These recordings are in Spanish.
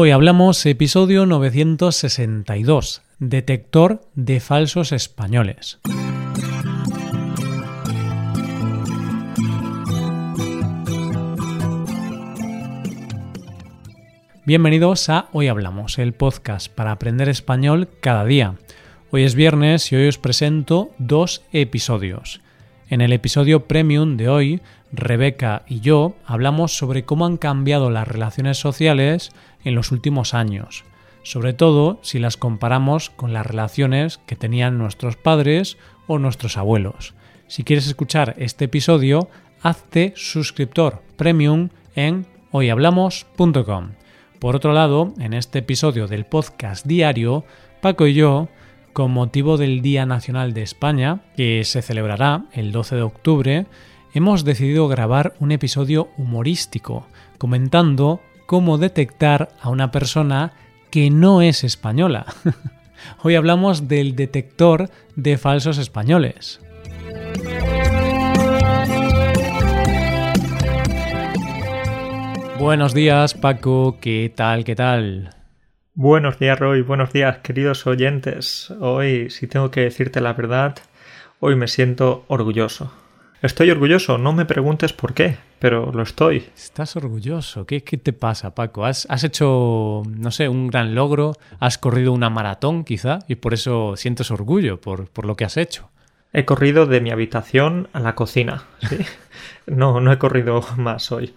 Hoy hablamos episodio 962, detector de falsos españoles. Bienvenidos a Hoy Hablamos, el podcast para aprender español cada día. Hoy es viernes y hoy os presento dos episodios. En el episodio premium de hoy, Rebeca y yo hablamos sobre cómo han cambiado las relaciones sociales en los últimos años, sobre todo si las comparamos con las relaciones que tenían nuestros padres o nuestros abuelos. Si quieres escuchar este episodio, hazte suscriptor premium en hoyhablamos.com. Por otro lado, en este episodio del podcast diario, Paco y yo con motivo del Día Nacional de España, que se celebrará el 12 de octubre, hemos decidido grabar un episodio humorístico, comentando cómo detectar a una persona que no es española. Hoy hablamos del detector de falsos españoles. Buenos días Paco, ¿qué tal? ¿Qué tal? Buenos días, Roy. Buenos días, queridos oyentes. Hoy, si tengo que decirte la verdad, hoy me siento orgulloso. Estoy orgulloso, no me preguntes por qué, pero lo estoy. Estás orgulloso. ¿Qué, qué te pasa, Paco? ¿Has, ¿Has, hecho, no sé, un gran logro? ¿Has corrido una maratón, quizá? Y por eso sientes orgullo por, por lo que has hecho. He corrido de mi habitación a la cocina. ¿sí? no, no he corrido más hoy.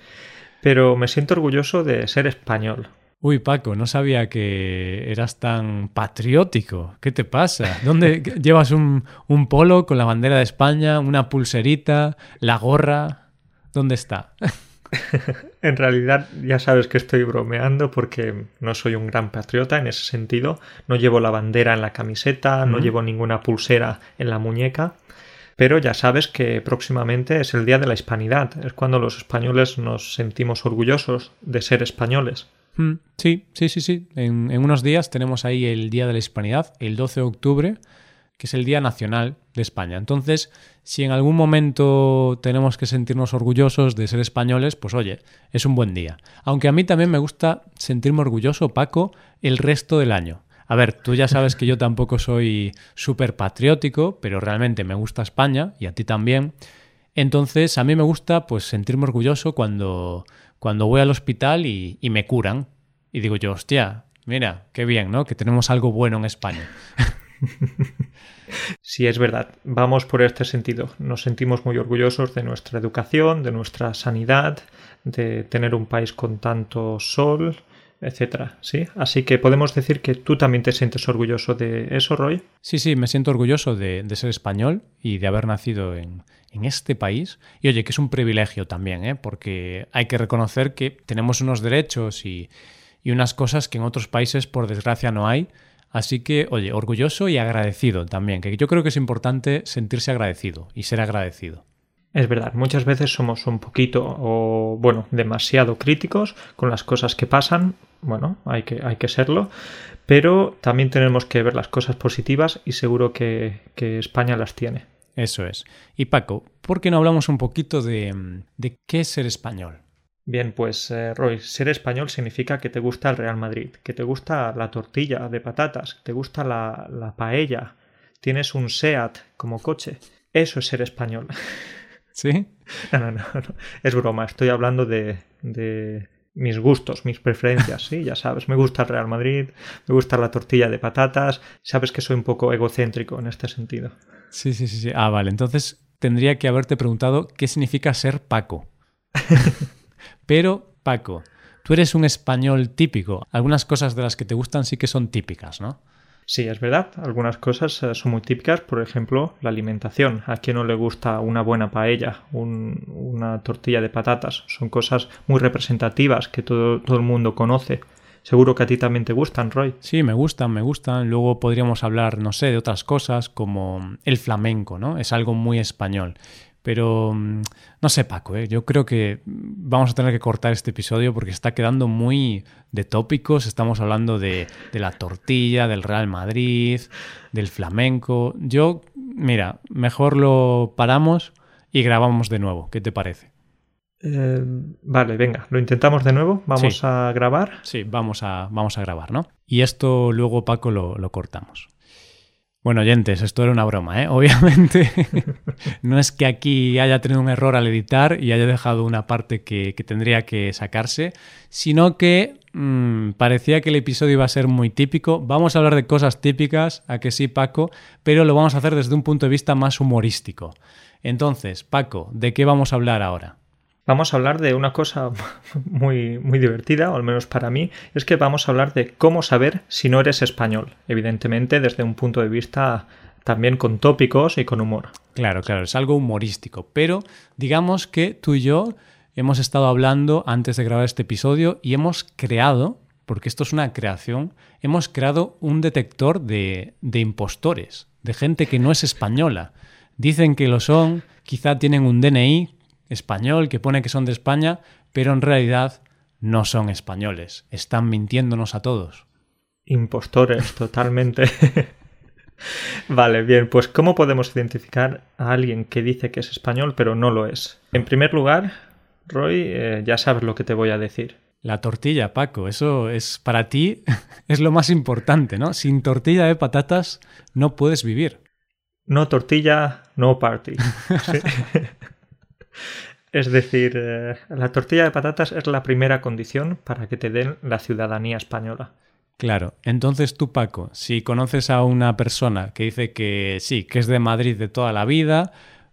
Pero me siento orgulloso de ser español. Uy, Paco, no sabía que eras tan patriótico. ¿Qué te pasa? ¿Dónde llevas un, un, polo con la bandera de España, una pulserita, la gorra? ¿Dónde está? en realidad ya sabes que estoy bromeando porque no soy un gran patriota en ese sentido. No llevo la bandera en la camiseta, no llevo ninguna pulsera en la muñeca. Pero ya sabes que próximamente es el Día de la Hispanidad. Es cuando los españoles nos sentimos orgullosos de ser españoles. Mm, sí, sí, sí, sí. En, en, unos días tenemos ahí el Día de la Hispanidad, el 12 de octubre, que es el Día Nacional de España. Entonces, si en algún momento tenemos que sentirnos orgullosos de ser españoles, pues oye, es un buen día. Aunque a mí también me gusta sentirme orgulloso, Paco, el resto del año. A ver, tú ya sabes que yo tampoco soy súper patriótico, pero realmente me gusta España y a ti también. Entonces, a mí me gusta pues sentirme orgulloso cuando, cuando voy al hospital y, me curan. Y digo yo, hostia, mira, qué bien, ¿no? Que tenemos algo bueno en España. Sí, es verdad. Vamos por este sentido. Nos sentimos muy orgullosos de nuestra educación, de nuestra sanidad, de tener un país con tanto sol, etcétera, ¿sí? Así que podemos decir que tú también te sientes orgulloso de eso, Roy. Sí, sí, me siento orgulloso de, ser español y de haber nacido en, en, este país. Y oye, que es un privilegio también, ¿eh? Porque hay que reconocer que tenemos unos derechos y, y unas cosas que en otros países, por desgracia, no hay. Así que, oye, orgulloso y agradecido también, que yo creo que es importante sentirse agradecido y ser agradecido. Es verdad, muchas veces somos un poquito o, bueno, demasiado críticos con las cosas que pasan. Bueno, hay que, hay que serlo. Pero también tenemos que ver las cosas positivas y seguro que, que España las tiene. Eso es. Y Paco, ¿por qué no hablamos un poquito de, de qué es ser español? Bien, pues eh, Roy, ser español significa que te gusta el Real Madrid, que te gusta la tortilla de patatas, que te gusta la, la paella, tienes un SEAT como coche. Eso es ser español. ¿Sí? No, no, no, no. Es broma, estoy hablando de, de mis gustos, mis preferencias, sí, ya sabes, me gusta el Real Madrid, me gusta la tortilla de patatas, sabes que soy un poco egocéntrico en este sentido. Sí, sí, sí, sí. Ah, vale, entonces tendría que haberte preguntado qué significa ser Paco. Pero, Paco, tú eres un español típico. Algunas cosas de las que te gustan sí que son típicas, ¿no? Sí, es verdad. Algunas cosas son muy típicas, por ejemplo, la alimentación. ¿A quién no le gusta una buena paella, un, una tortilla de patatas? Son cosas muy representativas que todo, todo el mundo conoce. Seguro que a ti también te gustan, Roy. Sí, me gustan, me gustan. Luego podríamos hablar, no sé, de otras cosas como el flamenco, ¿no? Es algo muy español. Pero no sé, Paco, ¿eh? yo creo que vamos a tener que cortar este episodio porque está quedando muy de tópicos. Estamos hablando de, de, la tortilla, del Real Madrid, del flamenco. Yo, mira, mejor lo paramos y grabamos de nuevo. ¿Qué te parece? Eh, vale, venga, lo intentamos de nuevo. Vamos a grabar. Sí, vamos a, vamos a grabar, ¿no? Y esto luego, Paco, lo, lo cortamos. Bueno, oyentes, esto era una broma, ¿eh? Obviamente no es que aquí haya tenido un error al editar y haya dejado una parte que, tendría que sacarse, sino que mm, parecía que el episodio iba a ser muy típico. Vamos a hablar de cosas típicas, a que sí, Paco, pero lo vamos a hacer desde un punto de vista más humorístico. Entonces, Paco, ¿de qué vamos a hablar ahora? Vamos a hablar de una cosa muy, muy divertida, o al menos para mí, es que vamos a hablar de cómo saber si no eres español, evidentemente desde un punto de vista también con tópicos y con humor. Claro, claro, es algo humorístico, pero digamos que tú y yo hemos estado hablando antes de grabar este episodio y hemos creado, porque esto es una creación, hemos creado un detector de, de impostores, de gente que no es española. Dicen que lo son, quizá tienen un DNI español que pone que son de España, pero en realidad no son españoles. Están mintiéndonos a todos. Impostores, totalmente. vale, bien, pues ¿cómo podemos identificar a alguien que dice que es español pero no lo es? En primer lugar, Roy, eh, ya sabes lo que te voy a decir. La tortilla, Paco, eso es para ti, es lo más importante, ¿no? Sin tortilla de patatas no puedes vivir. No tortilla, no party. Es decir, eh, la tortilla de patatas es la primera condición para que te den la ciudadanía española. Claro, entonces tú, Paco, si conoces a una persona que dice que sí, que es de Madrid de toda la vida,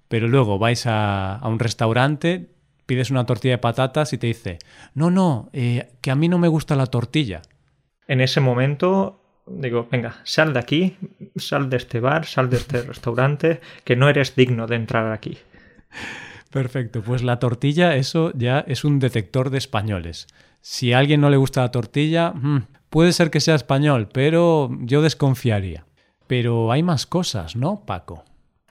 pero luego vais a, un restaurante, pides una tortilla de patatas y te dice, no, no, eh, que a mí no me gusta la tortilla. En ese momento digo, venga, sal de aquí, sal de este bar, sal de este restaurante, que no eres digno de entrar aquí. Perfecto, pues la tortilla, eso ya es un detector de españoles. Si a alguien no le gusta la tortilla, mm, puede ser que sea español, pero yo desconfiaría. Pero hay más cosas, ¿no, Paco?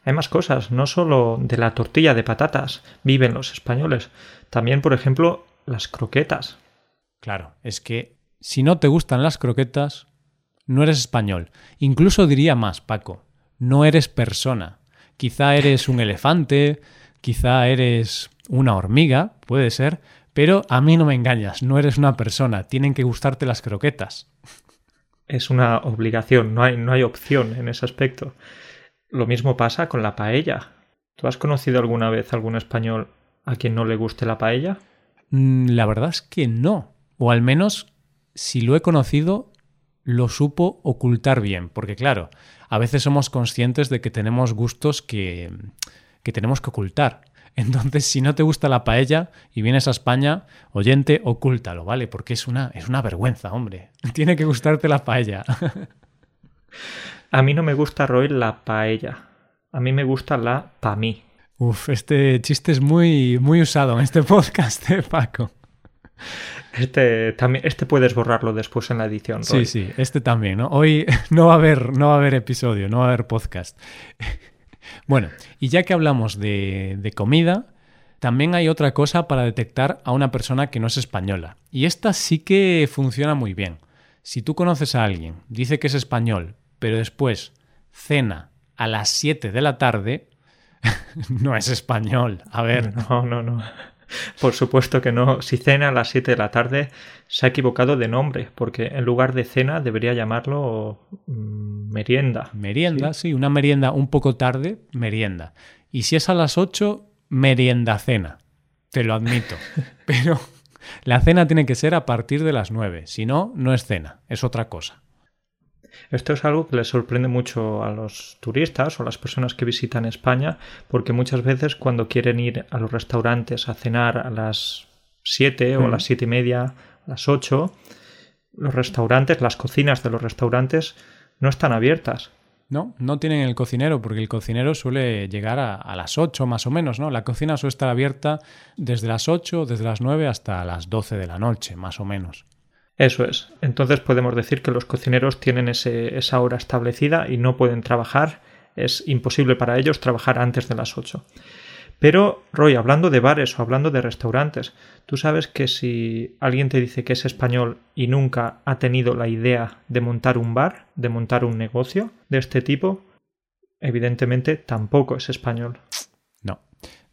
Hay más cosas, no solo de la tortilla de patatas viven los españoles, también, por ejemplo, las croquetas. Claro, es que si no te gustan las croquetas, no eres español. Incluso diría más, Paco, no eres persona. Quizá eres un elefante, quizá eres una hormiga, puede ser, pero a mí no me engañas, no eres una persona, tienen que gustarte las croquetas. Es una obligación, no hay, no hay opción en ese aspecto. Lo mismo pasa con la paella. ¿Tú has conocido alguna vez algún español a quien no le guste la paella? Mm, la verdad es que no. O al menos, si lo he conocido, lo supo ocultar bien. Porque claro, a veces somos conscientes de que tenemos gustos que, que tenemos que ocultar. Entonces, si no te gusta la paella y vienes a España, oyente, ocúltalo, ¿vale? Porque es una, es una vergüenza, hombre. Tiene que gustarte la paella. A mí no me gusta, Roy, la paella. A mí me gusta la pa' mí. Uf, este chiste es muy, muy usado en este podcast, ¿eh, Paco? Este, también, este puedes borrarlo después en la edición. Roy. Sí, sí, este también, ¿no? Hoy no va a haber, no va a haber episodio, no va a haber podcast. Bueno, y ya que hablamos de, comida, también hay otra cosa para detectar a una persona que no es española. Y esta sí que funciona muy bien. Si tú conoces a alguien, dice que es español, pero después cena a las 7 de la tarde, no es español. A ver. No, no, no. Por supuesto que no. Si cena a las 7 de la tarde, se ha equivocado de nombre, porque en lugar de cena debería llamarlo mm, merienda. Merienda, ¿sí? una merienda un poco tarde, merienda. Y si es a las 8, merienda cena. Te lo admito. Pero la cena tiene que ser a partir de las 9. Si no, no es cena, es otra cosa. Esto es algo que les sorprende mucho a los turistas o a las personas que visitan España, porque muchas veces cuando quieren ir a los restaurantes a cenar a las 7 o a las siete y media, a las 8, los restaurantes, las cocinas de los restaurantes no están abiertas. No, no tienen el cocinero, porque el cocinero suele llegar a, a, las 8 más o menos, ¿no? La cocina suele estar abierta desde las 8, desde las 9 hasta las 12 de la noche, más o menos. Eso es. Entonces podemos decir que los cocineros tienen esa hora establecida y no pueden trabajar. Es imposible para ellos trabajar antes de las 8. Pero, Roy, hablando de bares o hablando de restaurantes, tú sabes que si alguien te dice que es español y nunca ha tenido la idea de montar un bar, de montar un negocio de este tipo, evidentemente tampoco es español. No.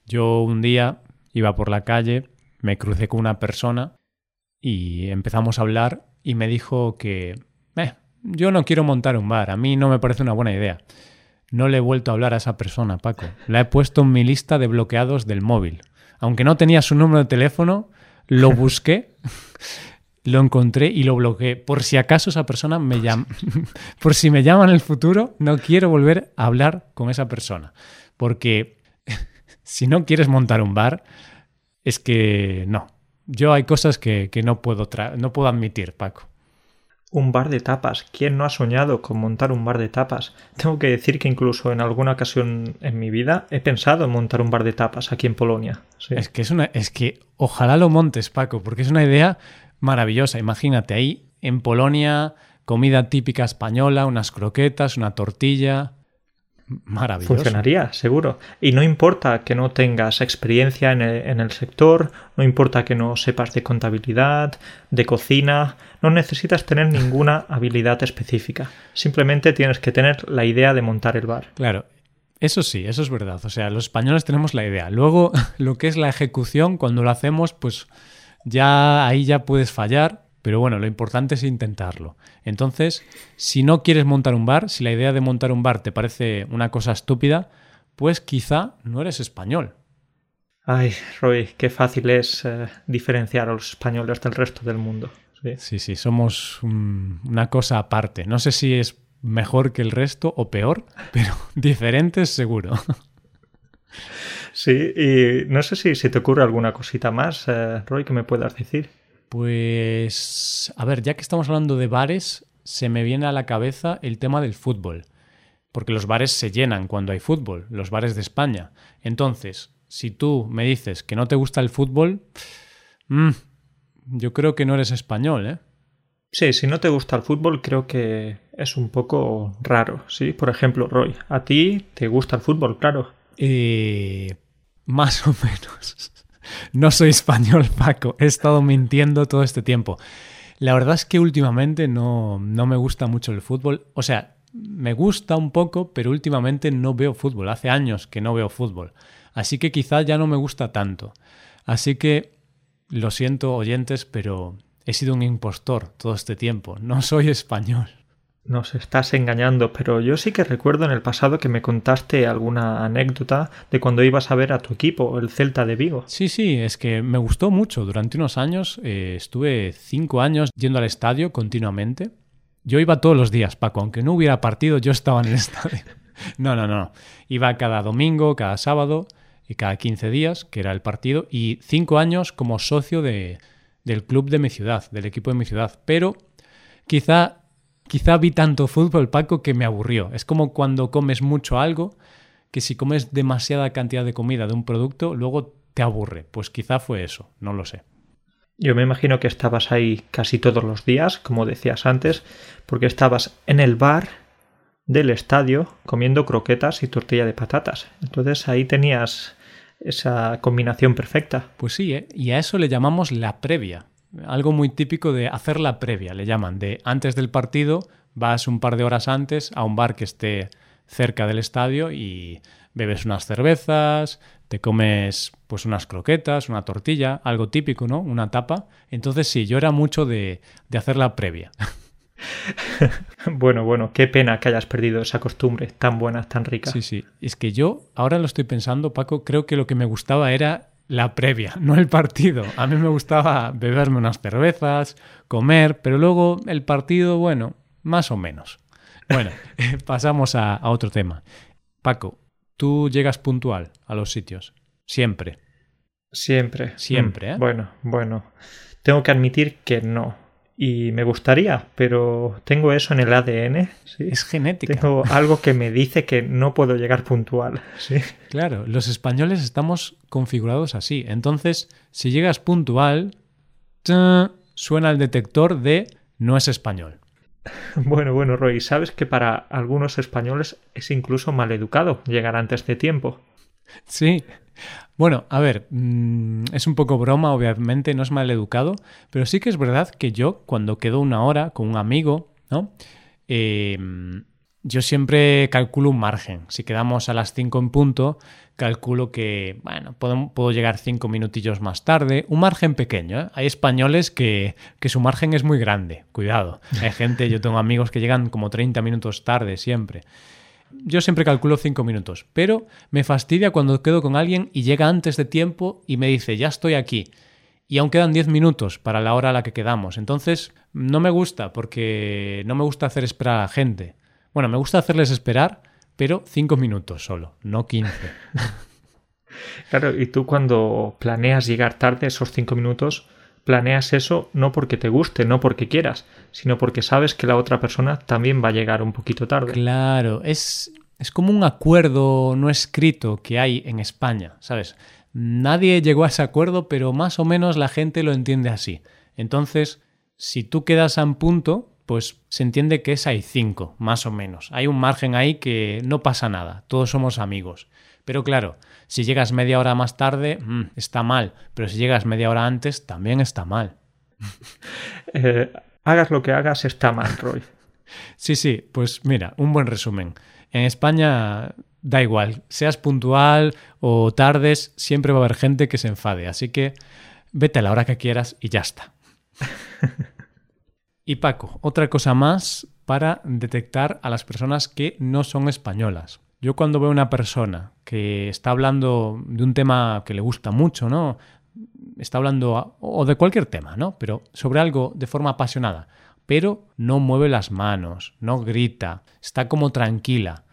Yo un día iba por la calle me crucé con una persona y empezamos a hablar y me dijo que, eh, yo no quiero montar un bar, a mí no me parece una buena idea. No le he vuelto a hablar a esa persona, Paco. La he puesto en mi lista de bloqueados del móvil. Aunque no tenía su número de teléfono, lo busqué, lo encontré y lo bloqueé. Por si acaso esa persona me llama. Por si me llama en el futuro, no quiero volver a hablar con esa persona. Porque si no quieres montar un bar, es que no. Yo hay cosas que, no, puedo no puedo admitir, Paco. Un bar de tapas. ¿Quién no ha soñado con montar un bar de tapas? Tengo que decir que incluso en alguna ocasión en mi vida he pensado en montar un bar de tapas aquí en Polonia. Es que es una, es que ojalá lo montes, Paco, porque es una idea maravillosa. Imagínate ahí en Polonia, comida típica española, unas croquetas, una tortilla, Maravilloso. Funcionaría, seguro. Y no importa que no tengas experiencia en el, sector, no importa que no sepas de contabilidad, de cocina, no necesitas tener ninguna habilidad específica. Simplemente tienes que tener la idea de montar el bar. Claro, eso sí, eso es verdad. O sea, los españoles tenemos la idea. Luego, lo que es la ejecución, cuando lo hacemos, pues ya ahí ya puedes fallar, pero bueno, lo importante es intentarlo. Entonces, si no quieres montar un bar, si la idea de montar un bar te parece una cosa estúpida, pues quizá no eres español. Ay, Roy, qué fácil es eh, diferenciar a los españoles del resto del mundo. Sí, sí, somos una cosa aparte. No sé si es mejor que el resto o peor, pero diferentes seguro. Sí, y no sé si, si te ocurre alguna cosita más, eh, Roy, que me puedas decir. Pues, a ver, ya que estamos hablando de bares, se me viene a la cabeza el tema del fútbol. Porque los bares se llenan cuando hay fútbol, los bares de España. Entonces, si tú me dices que no te gusta el fútbol, mm, yo creo que no eres español, ¿eh? Sí, si no te gusta el fútbol, creo que es un poco raro, ¿sí? Por ejemplo, Roy, a ti te gusta el fútbol, claro. Eh, más o menos. No soy español, Paco. He estado mintiendo todo este tiempo. La verdad es que últimamente no, no me gusta mucho el fútbol. O sea, me gusta un poco, pero últimamente no veo fútbol. Hace años que no veo fútbol. Así que quizá ya no me gusta tanto. Así que lo siento, oyentes, pero he sido un impostor todo este tiempo. No soy español. Nos estás engañando, pero yo sí que recuerdo en el pasado que me contaste alguna anécdota de cuando ibas a ver a tu equipo, el Celta de Vigo. Sí, sí, es que me gustó mucho. Durante unos años eh, estuve cinco años yendo al estadio continuamente. Yo iba todos los días, Paco, aunque no hubiera partido, yo estaba en el estadio. No, no, no. Iba cada domingo, cada sábado y cada 15 días, que era el partido, y cinco años como socio de, del club de mi ciudad, del equipo de mi ciudad. Pero quizá Quizá vi tanto fútbol, Paco, que me aburrió. Es como cuando comes mucho algo, que si comes demasiada cantidad de comida de un producto, luego te aburre. Pues quizá fue eso, no lo sé. Yo me imagino que estabas ahí casi todos los días, como decías antes, porque estabas en el bar del estadio comiendo croquetas y tortilla de patatas. Entonces ahí tenías esa combinación perfecta. Pues sí, ¿eh? y a eso le llamamos la previa algo muy típico de hacer la previa, le llaman, de antes del partido vas un par de horas antes a un bar que esté cerca del estadio y bebes unas cervezas, te comes pues unas croquetas, una tortilla, algo típico, ¿no? Una tapa. Entonces sí, yo era mucho de, de hacer la previa. bueno, bueno, qué pena que hayas perdido esa costumbre tan buena, tan rica. Sí, sí. Es que yo, ahora lo estoy pensando, Paco, creo que lo que me gustaba era la previa, no el partido. A mí me gustaba beberme unas cervezas, comer, pero luego el partido, bueno, más o menos. Bueno, pasamos a, otro tema. Paco, tú llegas puntual a los sitios. Siempre. Siempre. Siempre, ¿eh? Bueno, bueno. Tengo que admitir que no y me gustaría, pero tengo eso en el ADN. ¿sí? Es genética. Tengo algo que me dice que no puedo llegar puntual. ¿sí? Claro, los españoles estamos configurados así. Entonces, si llegas puntual, suena el detector de no es español. Bueno, bueno, Roy, ¿sabes que para algunos españoles es incluso maleducado llegar antes de tiempo? Sí, bueno, a ver, mm, es un poco broma, obviamente, no es mal educado, pero sí que es verdad que yo, cuando quedo una hora con un amigo, ¿no? Em, yo siempre calculo un margen. Si quedamos a las 5 en punto, calculo que, bueno, puedo, puedo llegar 5 minutillos más tarde. Un margen pequeño. ¿eh? Hay españoles que, que, su margen es muy grande. Cuidado. Hay gente, yo tengo amigos que llegan como 30 minutos tarde siempre. Yo siempre calculo 5 minutos, pero me fastidia cuando quedo con alguien y llega antes de tiempo y me dice, ya estoy aquí. Y aún quedan 10 minutos para la hora a la que quedamos. Entonces, no me gusta porque no me gusta hacer esperar a la gente. Bueno, me gusta hacerles esperar, pero cinco minutos solo, no 15. Claro, y tú cuando planeas llegar tarde esos cinco minutos, planeas eso no porque te guste, no porque quieras, sino porque sabes que la otra persona también va a llegar un poquito tarde. Claro, es, es como un acuerdo no escrito que hay en España, ¿sabes? Nadie llegó a ese acuerdo, pero más o menos la gente lo entiende así. Entonces, si tú quedas a un punto, pues se entiende que es hay cinco, más o menos. Hay un margen ahí que no pasa nada, todos somos amigos. Pero claro, si llegas media hora más tarde, mm, está mal, pero si llegas media hora antes, también está mal. Eh, hagas lo que hagas, está mal, Roy. sí, sí, pues mira, un buen resumen. En España da igual, seas puntual o tardes, siempre va a haber gente que se enfade, así que vete a la hora que quieras y ya está. Y Paco, otra cosa más para detectar a las personas que no son españolas. Yo cuando veo una persona que está hablando de un tema que le gusta mucho, ¿no? Está hablando o de cualquier tema, ¿no? Pero sobre algo de forma apasionada, pero no mueve las manos, no grita, está como tranquila.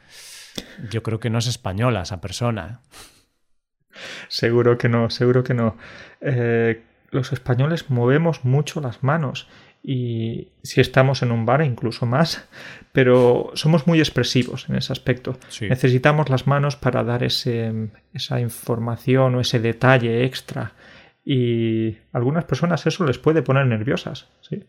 Yo creo que no es española esa persona. ¿eh? Seguro que no, seguro que no. Eh, los españoles movemos mucho las manos y si estamos en un bar incluso más, pero somos muy expresivos en ese aspecto. Necesitamos las manos para dar ese, esa información o ese detalle extra y a algunas personas eso les puede poner nerviosas, ¿sí?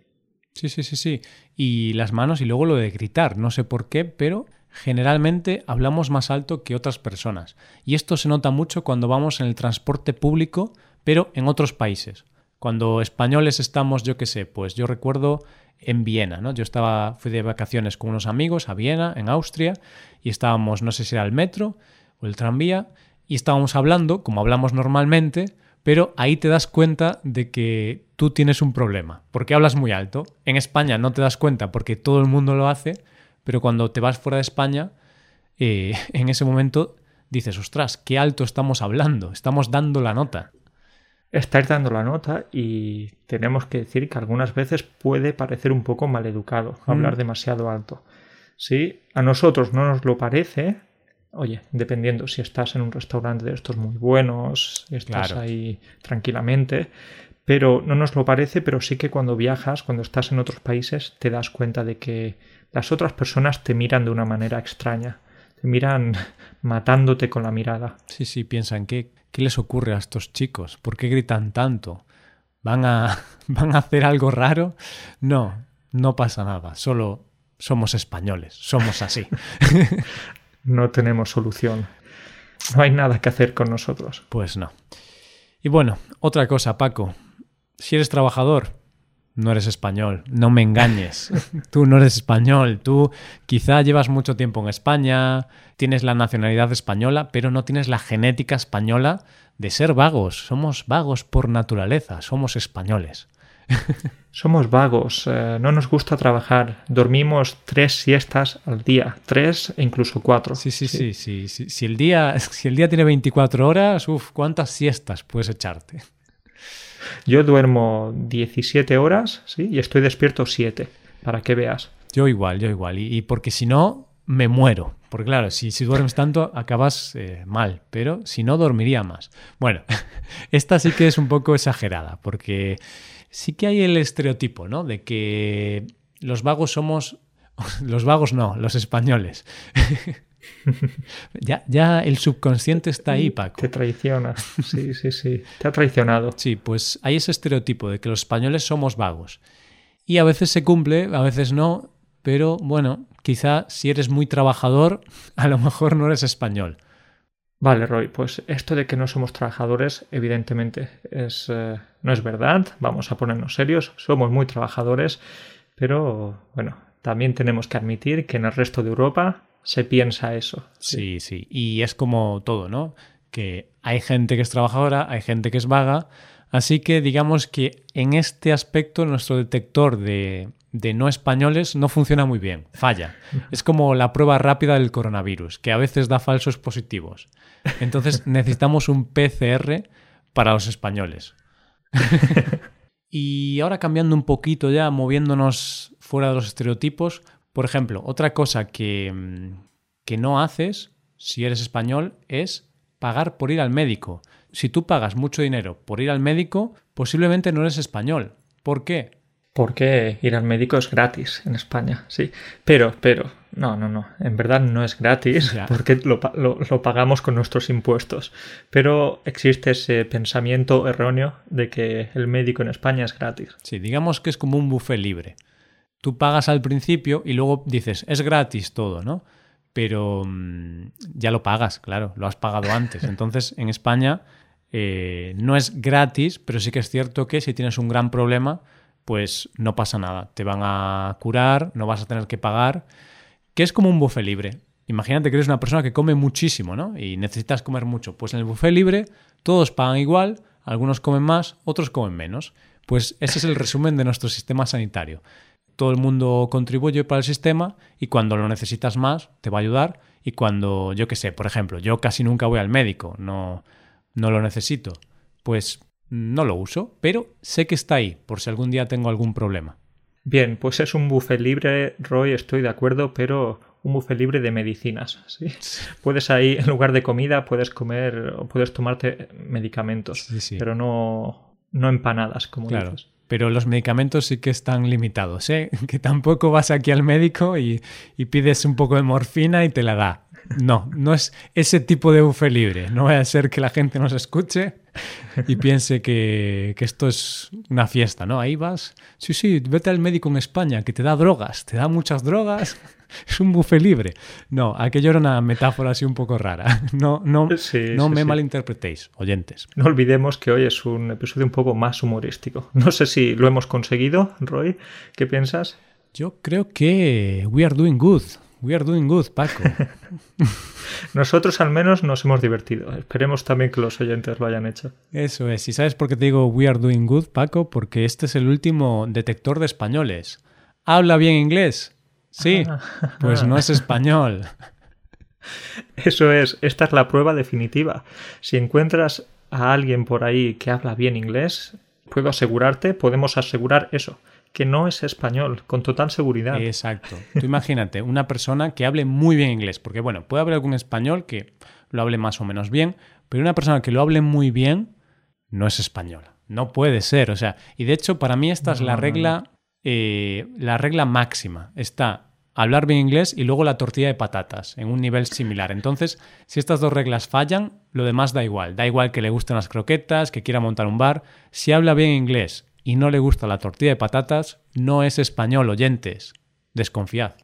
Sí, sí, sí, sí. Y las manos y luego lo de gritar, no sé por qué, pero generalmente hablamos más alto que otras personas. Y esto se nota mucho cuando vamos en el transporte público, pero en otros países. Cuando españoles estamos, yo qué sé, pues yo recuerdo en Viena, ¿no? Yo estaba, fui de vacaciones con unos amigos a Viena, en Austria, y estábamos, no sé si era el metro o el tranvía, y estábamos hablando, como hablamos normalmente, pero ahí te das cuenta de que tú tienes un problema, porque hablas muy alto. En España no te das cuenta porque todo el mundo lo hace, pero cuando te vas fuera de España, eh, en ese momento dices, ostras, qué alto estamos hablando, estamos dando la nota estáis dando la nota y tenemos que decir que algunas veces puede parecer un poco maleducado hablar mm. demasiado alto. Si a nosotros no nos lo parece, oye, dependiendo si estás en un restaurante de estos muy buenos, estás ahí tranquilamente, pero no nos lo parece, pero sí que cuando viajas, cuando estás en otros países, te das cuenta de que las otras personas te miran de una manera extraña, te miran matándote con la mirada. Sí, sí, piensan que ¿Qué les ocurre a estos chicos? ¿Por qué gritan tanto? ¿Van a, ¿Van a hacer algo raro? No, no pasa nada. Solo somos españoles. Somos así. no tenemos solución. No hay nada que hacer con nosotros. Pues no. Y bueno, otra cosa, Paco. Si eres trabajador, no eres español, no me engañes. tú no eres español, tú quizá llevas mucho tiempo en España, tienes la nacionalidad española, pero no tienes la genética española de ser vagos. Somos vagos por naturaleza, somos españoles. somos vagos, eh, no nos gusta trabajar, dormimos tres siestas al día, tres e incluso cuatro. Sí, sí, sí, sí. Si, el, día, si el día tiene 24 horas, uff, ¿cuántas siestas puedes echarte? Yo duermo 17 horas, ¿sí? Y estoy despierto 7, para que veas. Yo igual, yo igual. Y, porque si no, me muero. Porque claro, si, si duermes tanto, acabas eh, mal. Pero si no, dormiría más. Bueno, esta sí que es un poco exagerada, porque sí que hay el estereotipo, ¿no? De que los vagos somos... Los vagos no, los españoles. ya, ya el subconsciente está ahí, Paco. Te traiciona. Sí, sí, sí. Te ha traicionado. Sí, pues hay ese estereotipo de que los españoles somos vagos. Y a veces se cumple, a veces no, pero bueno, quizá si eres muy trabajador, a lo mejor no eres español. Vale, Roy, pues esto de que no somos trabajadores, evidentemente, es, eh, no es verdad. Vamos a ponernos serios. Somos muy trabajadores, pero bueno, también tenemos que admitir que en el resto de Europa se piensa eso. Sí, sí. Y es como todo, ¿no? Que hay gente que es trabajadora, hay gente que es vaga. Así que digamos que en este aspecto nuestro detector de, de no españoles no funciona muy bien, falla. Es como la prueba rápida del coronavirus, que a veces da falsos positivos. Entonces necesitamos un PCR para los españoles. y ahora cambiando un poquito ya, moviéndonos fuera de los estereotipos, por ejemplo, otra cosa que, mm, que no haces si eres español es pagar por ir al médico. Si tú pagas mucho dinero por ir al médico, posiblemente no eres español. ¿Por qué? Porque ir al médico es gratis en España, sí. Pero, pero, no, no, no. En verdad no es gratis porque lo, lo, pagamos con nuestros impuestos. Pero existe ese pensamiento erróneo de que el médico en España es gratis. Sí, digamos que es como un buffet libre. Tú pagas al principio y luego dices, es gratis todo, ¿no? Pero mm, ya lo pagas, claro, lo has pagado antes. Entonces, en España eh, no es gratis, pero sí que es cierto que si tienes un gran problema, pues no pasa nada. Te van a curar, no vas a tener que pagar, que es como un buffet libre. Imagínate que eres una persona que come muchísimo, ¿no? Y necesitas comer mucho. Pues en el buffet libre todos pagan igual, algunos comen más, otros comen menos. Pues ese es el resumen de nuestro sistema sanitario. Todo el mundo contribuye para el sistema y cuando lo necesitas más te va a ayudar y cuando, yo qué sé, por ejemplo, yo casi nunca voy al médico, no, no lo necesito, pues no lo uso, pero sé que está ahí por si algún día tengo algún problema. Bien, pues es un buffet libre, Roy, estoy de acuerdo, pero un buffet libre de medicinas. ¿sí? Puedes ahí, en lugar de comida, puedes comer o puedes tomarte medicamentos, pero no, no empanadas, como claro. dices. Pero los medicamentos sí que están limitados, ¿eh? Que tampoco vas aquí al médico y, pides un poco de morfina y te la da. No, no es ese tipo de buffet libre. No va a ser que la gente nos escuche y piense que, esto es una fiesta, ¿no? Ahí vas, sí, sí, vete al médico en España, que te da drogas, te da muchas drogas, es un buffet libre. No, aquello era una metáfora así un poco rara. No, no, no me malinterpretéis, oyentes. No olvidemos que hoy es un episodio un poco más humorístico. No sé si lo hemos conseguido, Roy. ¿Qué piensas? Yo creo que we are doing good. We are doing good, Paco. Nosotros al menos nos hemos divertido. Esperemos también que los oyentes lo hayan hecho. Eso es. ¿Y sabes por qué te digo we are doing good, Paco? Porque este es el último detector de españoles. ¿Habla bien inglés? Sí. Pues no es español. Eso es. Esta es la prueba definitiva. Si encuentras a alguien por ahí que habla bien inglés, puedo asegurarte, podemos asegurar eso que no es español, con total seguridad. Exacto. Tú imagínate, una persona que hable muy bien inglés, porque bueno, puede haber algún español que lo hable más o menos bien, pero una persona que lo hable muy bien no es español. No puede ser. O sea, y de hecho, para mí esta es la regla, eh, la regla máxima. Está hablar bien inglés y luego la tortilla de patatas en un nivel similar. Entonces, si estas dos reglas fallan, lo demás da igual. Da igual que le gusten las croquetas, que quiera montar un bar. Si habla bien inglés y no le gusta la tortilla de patatas, no es español, oyentes. Desconfiad.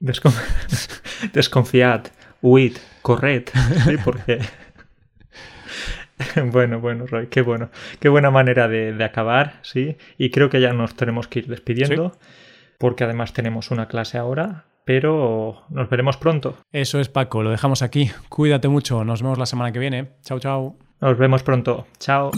Desconfiad. Huid. Corred. Sí, porque... bueno, bueno, Roy, qué bueno. Qué buena manera de, acabar, sí. Y creo que ya nos tenemos que ir despidiendo. Porque además tenemos una clase ahora. Pero nos veremos pronto. Eso es, Paco. Lo dejamos aquí. Cuídate mucho. Nos vemos la semana que viene. Chao, chao. Nos vemos pronto. Chao.